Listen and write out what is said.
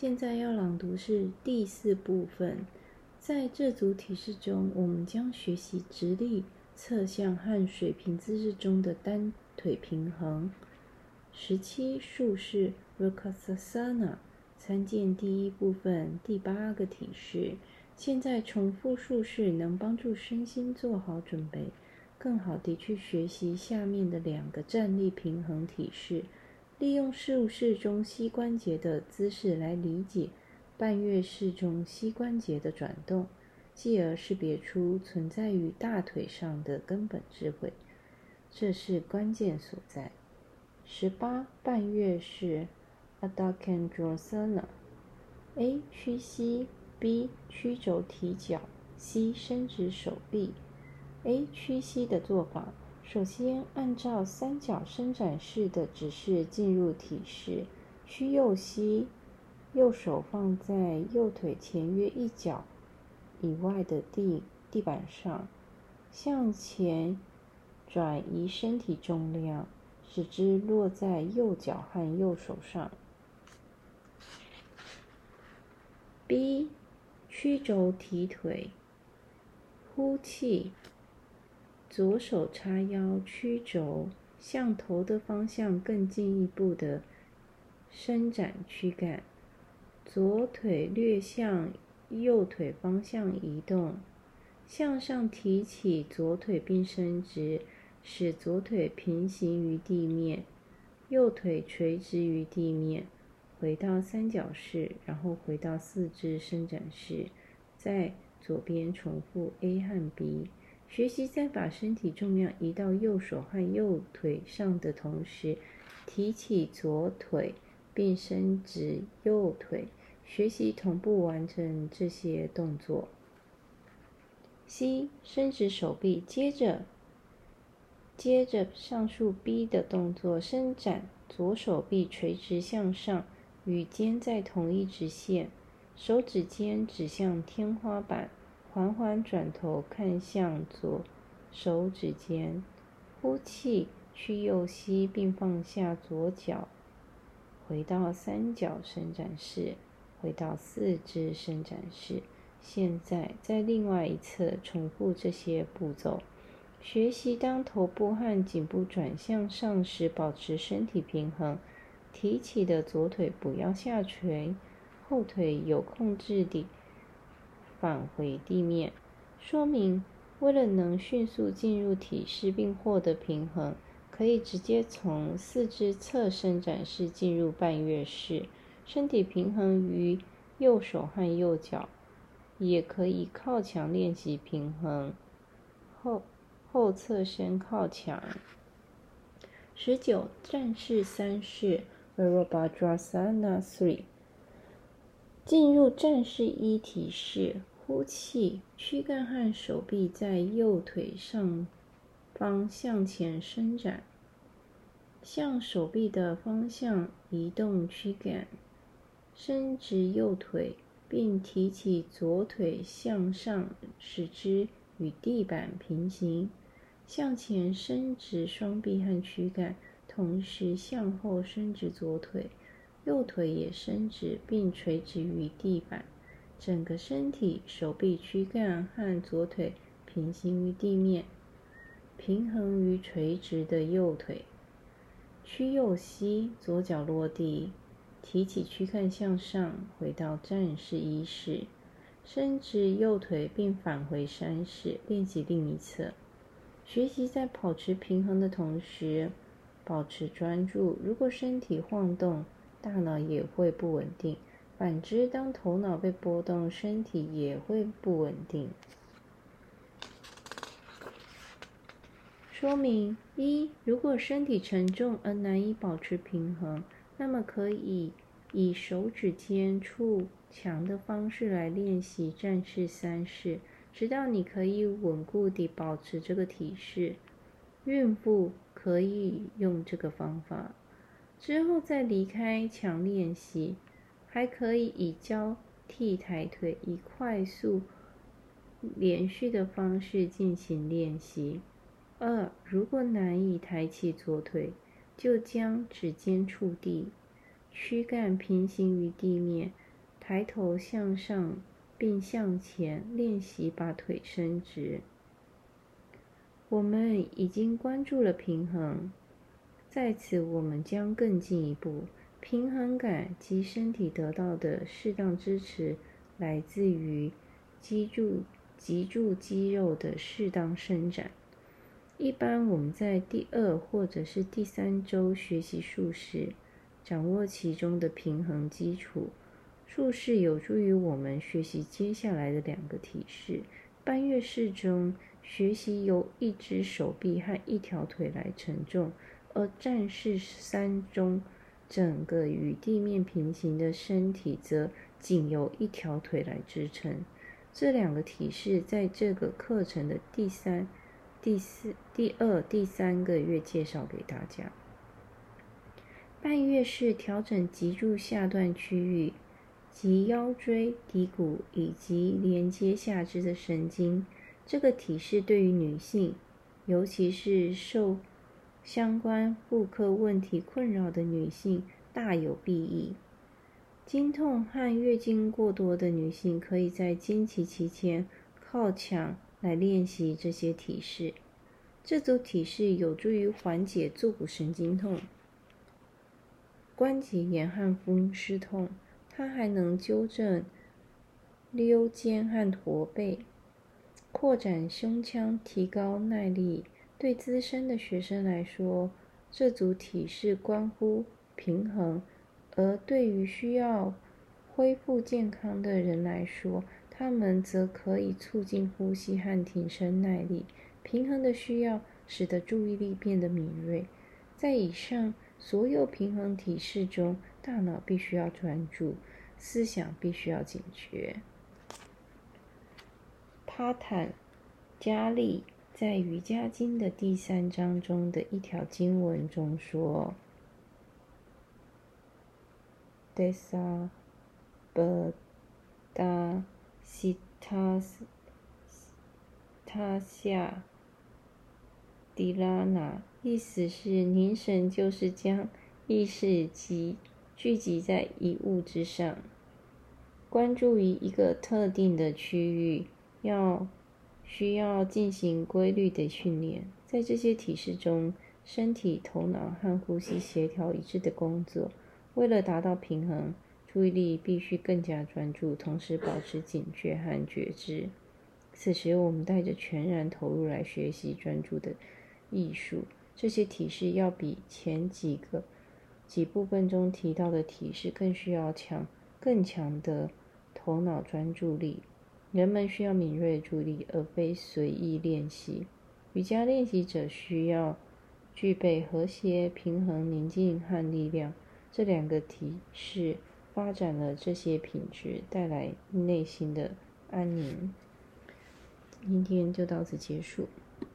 现在要朗读是第四部分。在这组体式中，我们将学习直立、侧向和水平姿势中的单腿平衡。十七竖式 Vrksasana，参见第一部分第八个体式。现在重复竖式能帮助身心做好准备，更好地去学习下面的两个站立平衡体式。利用竖式中膝关节的姿势来理解半月式中膝关节的转动，继而识别出存在于大腿上的根本智慧。这是关键所在。十八半月式 a d a k a n d r o s a n a a 屈膝，B 曲肘提脚，C 伸直手臂。A 屈膝的做法。首先，按照三角伸展式的指示进入体式，屈右膝，右手放在右腿前约一脚以外的地地板上，向前转移身体重量，使之落在右脚和右手上。B，曲肘提腿，呼气。左手叉腰曲肘，向头的方向更进一步的伸展躯干，左腿略向右腿方向移动，向上提起左腿并伸直，使左腿平行于地面，右腿垂直于地面，回到三角式，然后回到四肢伸展式，在左边重复 A 和 B。学习在把身体重量移到右手和右腿上的同时，提起左腿并伸直右腿。学习同步完成这些动作。C 伸直手臂，接着接着上述 B 的动作，伸展左手臂垂直向上，与肩在同一直线，手指尖指向天花板。缓缓转头看向左手指尖，呼气，屈右膝，并放下左脚，回到三角伸展式，回到四肢伸展式。现在在另外一侧重复这些步骤，学习当头部和颈部转向上时，保持身体平衡，提起的左腿不要下垂，后腿有控制地。返回地面。说明：为了能迅速进入体式并获得平衡，可以直接从四肢侧伸展式进入半月式。身体平衡于右手和右脚，也可以靠墙练习平衡。后后侧身靠墙。十九战士三式 （Virabhadrasana Three） 进入战士一体式。呼气，躯干和手臂在右腿上方向前伸展，向手臂的方向移动躯干，伸直右腿，并提起左腿向上，使之与地板平行。向前伸直双臂和躯干，同时向后伸直左腿，右腿也伸直并垂直于地板。整个身体、手臂、躯干和左腿平行于地面，平衡于垂直的右腿。屈右膝，左脚落地，提起躯干向上，回到战士一式，伸直右腿并返回山式，练习另一侧。学习在保持平衡的同时，保持专注。如果身体晃动，大脑也会不稳定。反之，当头脑被波动，身体也会不稳定。说明一：如果身体沉重而难以保持平衡，那么可以以手指尖触墙的方式来练习战士三式，直到你可以稳固地保持这个体式。孕妇可以用这个方法，之后再离开墙练习。还可以以交替抬腿，以快速、连续的方式进行练习。二，如果难以抬起左腿，就将指尖触地，躯干平行于地面，抬头向上，并向前练习把腿伸直。我们已经关注了平衡，在此我们将更进一步。平衡感及身体得到的适当支持，来自于脊柱脊柱肌肉的适当伸展。一般我们在第二或者是第三周学习术式，掌握其中的平衡基础。术式有助于我们学习接下来的两个体式。半月式中，学习由一只手臂和一条腿来承重；而战士三中，整个与地面平行的身体则仅由一条腿来支撑。这两个体式在这个课程的第三、第四、第二、第三个月介绍给大家。半月式调整脊柱下段区域，及腰椎、骶骨以及连接下肢的神经。这个体式对于女性，尤其是受相关妇科问题困扰的女性大有裨益。经痛和月经过多的女性，可以在经期期间靠墙来练习这些体式。这组体式有助于缓解坐骨神经痛、关节炎和风湿痛。它还能纠正溜肩和驼背，扩展胸腔，提高耐力。对资深的学生来说，这组体式关乎平衡；而对于需要恢复健康的人来说，他们则可以促进呼吸和提升耐力。平衡的需要使得注意力变得敏锐。在以上所有平衡体式中，大脑必须要专注，思想必须要警觉。帕坦加利。在《瑜伽经》的第三章中的一条经文中说：“Desa bda sitas tasya dilana。”意思是凝神就是将意识集聚集在一物之上，关注于一个特定的区域，要。需要进行规律的训练，在这些体式中，身体、头脑和呼吸协调一致的工作。为了达到平衡，注意力必须更加专注，同时保持警觉和觉知。此时，我们带着全然投入来学习专注的艺术。这些体式要比前几个几部分中提到的体式更需要强、更强的头脑专注力。人们需要敏锐注意力，而非随意练习。瑜伽练习者需要具备和谐、平衡、宁静和力量这两个提示，发展了这些品质，带来内心的安宁。今天就到此结束。